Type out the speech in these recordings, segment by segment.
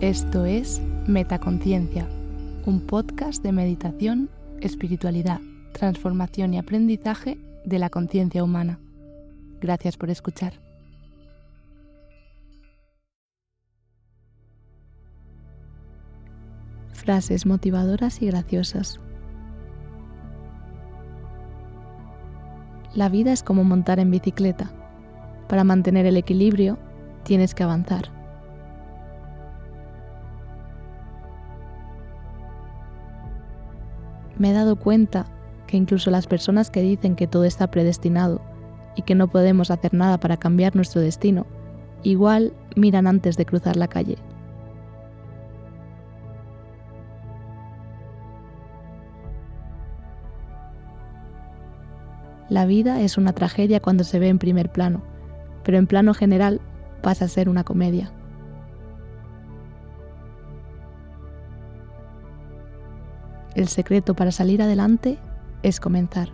Esto es Metaconciencia, un podcast de meditación, espiritualidad, transformación y aprendizaje de la conciencia humana. Gracias por escuchar. Frases motivadoras y graciosas. La vida es como montar en bicicleta. Para mantener el equilibrio, tienes que avanzar. Me he dado cuenta que incluso las personas que dicen que todo está predestinado y que no podemos hacer nada para cambiar nuestro destino, igual miran antes de cruzar la calle. La vida es una tragedia cuando se ve en primer plano, pero en plano general pasa a ser una comedia. El secreto para salir adelante es comenzar.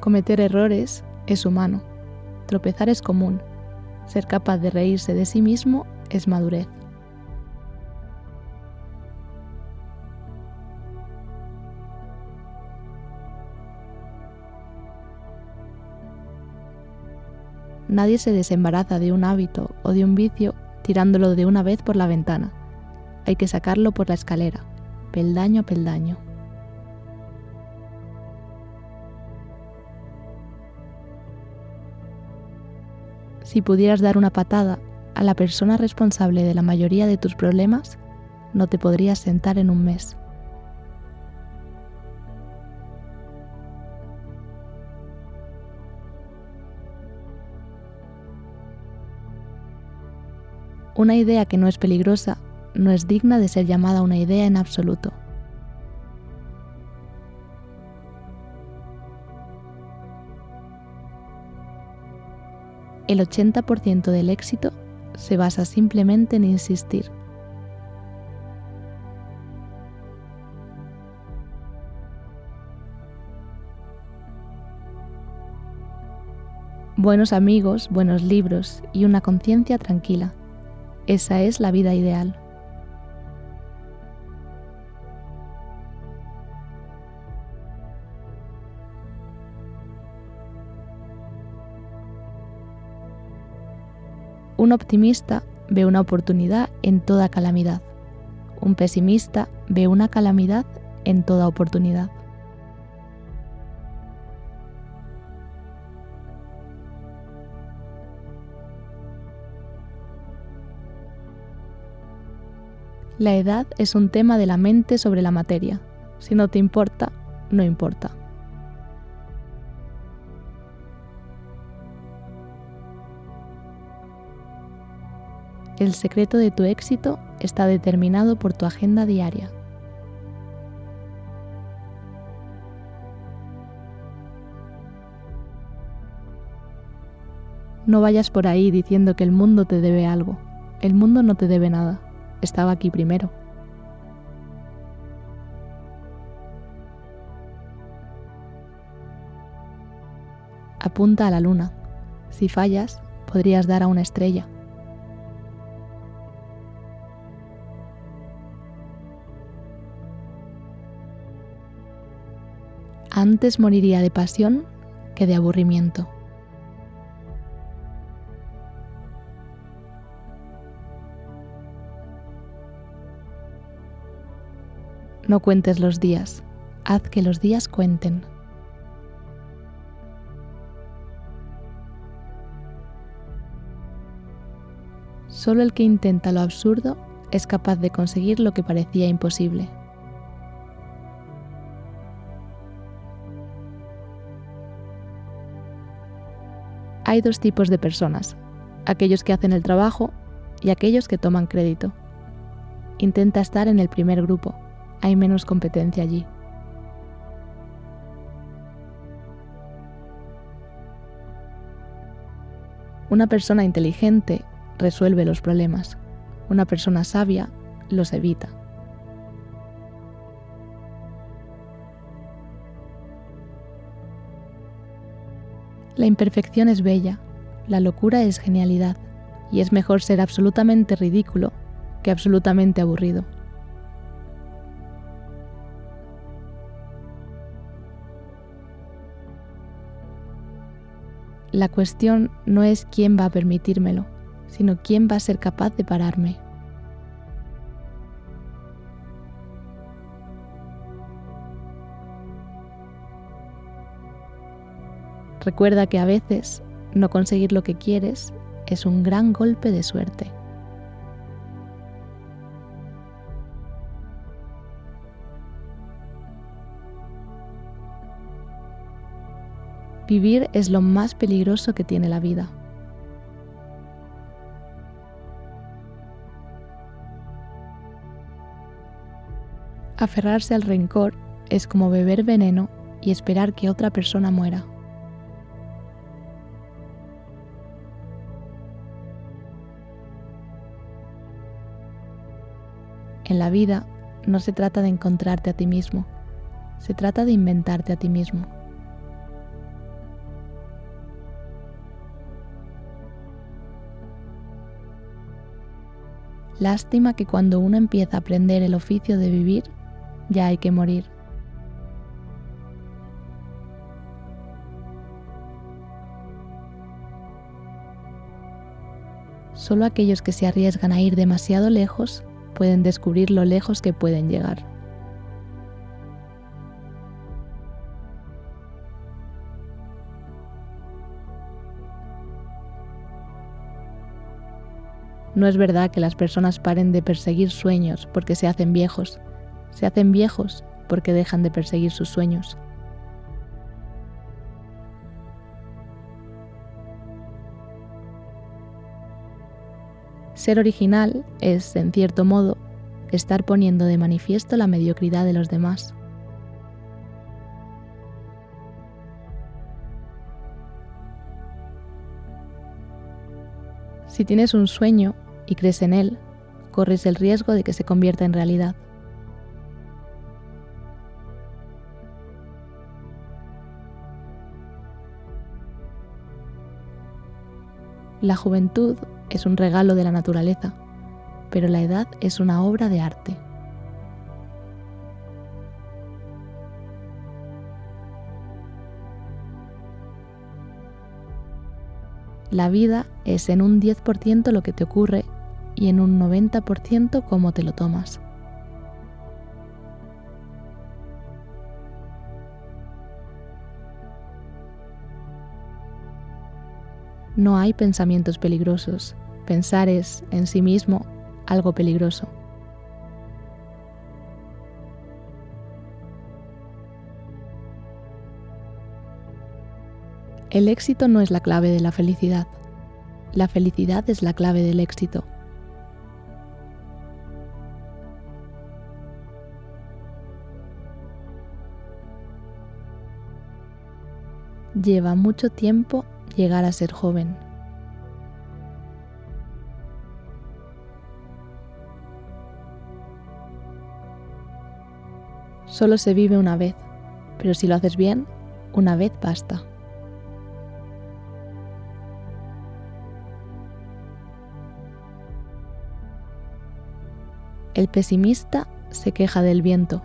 Cometer errores es humano, tropezar es común, ser capaz de reírse de sí mismo es madurez. Nadie se desembaraza de un hábito o de un vicio tirándolo de una vez por la ventana. Hay que sacarlo por la escalera, peldaño a peldaño. Si pudieras dar una patada a la persona responsable de la mayoría de tus problemas, no te podrías sentar en un mes. Una idea que no es peligrosa no es digna de ser llamada una idea en absoluto. El 80% del éxito se basa simplemente en insistir. Buenos amigos, buenos libros y una conciencia tranquila. Esa es la vida ideal. Un optimista ve una oportunidad en toda calamidad. Un pesimista ve una calamidad en toda oportunidad. La edad es un tema de la mente sobre la materia. Si no te importa, no importa. El secreto de tu éxito está determinado por tu agenda diaria. No vayas por ahí diciendo que el mundo te debe algo. El mundo no te debe nada estaba aquí primero. Apunta a la luna. Si fallas, podrías dar a una estrella. Antes moriría de pasión que de aburrimiento. No cuentes los días, haz que los días cuenten. Solo el que intenta lo absurdo es capaz de conseguir lo que parecía imposible. Hay dos tipos de personas, aquellos que hacen el trabajo y aquellos que toman crédito. Intenta estar en el primer grupo hay menos competencia allí. Una persona inteligente resuelve los problemas. Una persona sabia los evita. La imperfección es bella, la locura es genialidad, y es mejor ser absolutamente ridículo que absolutamente aburrido. La cuestión no es quién va a permitírmelo, sino quién va a ser capaz de pararme. Recuerda que a veces no conseguir lo que quieres es un gran golpe de suerte. Vivir es lo más peligroso que tiene la vida. Aferrarse al rencor es como beber veneno y esperar que otra persona muera. En la vida no se trata de encontrarte a ti mismo, se trata de inventarte a ti mismo. Lástima que cuando uno empieza a aprender el oficio de vivir, ya hay que morir. Solo aquellos que se arriesgan a ir demasiado lejos pueden descubrir lo lejos que pueden llegar. No es verdad que las personas paren de perseguir sueños porque se hacen viejos. Se hacen viejos porque dejan de perseguir sus sueños. Ser original es, en cierto modo, estar poniendo de manifiesto la mediocridad de los demás. Si tienes un sueño y crees en él, corres el riesgo de que se convierta en realidad. La juventud es un regalo de la naturaleza, pero la edad es una obra de arte. La vida es en un 10% lo que te ocurre y en un 90% cómo te lo tomas. No hay pensamientos peligrosos. Pensar es, en sí mismo, algo peligroso. El éxito no es la clave de la felicidad. La felicidad es la clave del éxito. Lleva mucho tiempo llegar a ser joven. Solo se vive una vez, pero si lo haces bien, una vez basta. El pesimista se queja del viento,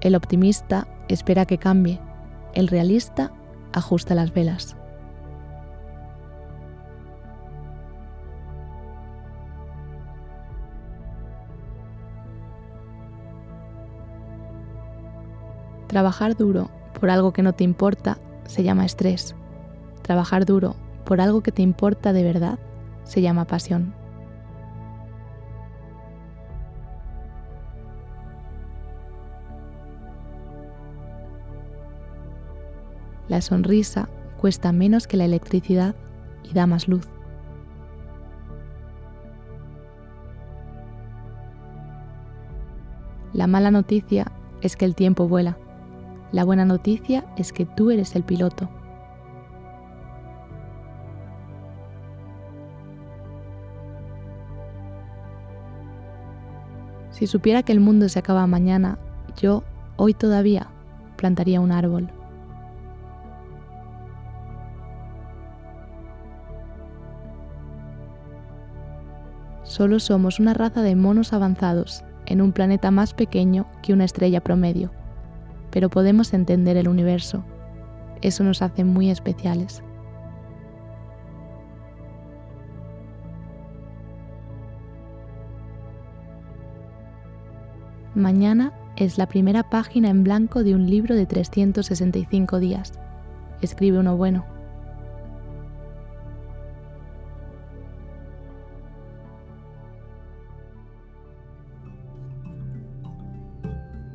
el optimista espera que cambie, el realista ajusta las velas. Trabajar duro por algo que no te importa se llama estrés. Trabajar duro por algo que te importa de verdad se llama pasión. La sonrisa cuesta menos que la electricidad y da más luz. La mala noticia es que el tiempo vuela. La buena noticia es que tú eres el piloto. Si supiera que el mundo se acaba mañana, yo, hoy todavía, plantaría un árbol. Solo somos una raza de monos avanzados en un planeta más pequeño que una estrella promedio, pero podemos entender el universo. Eso nos hace muy especiales. Mañana es la primera página en blanco de un libro de 365 días. Escribe uno bueno.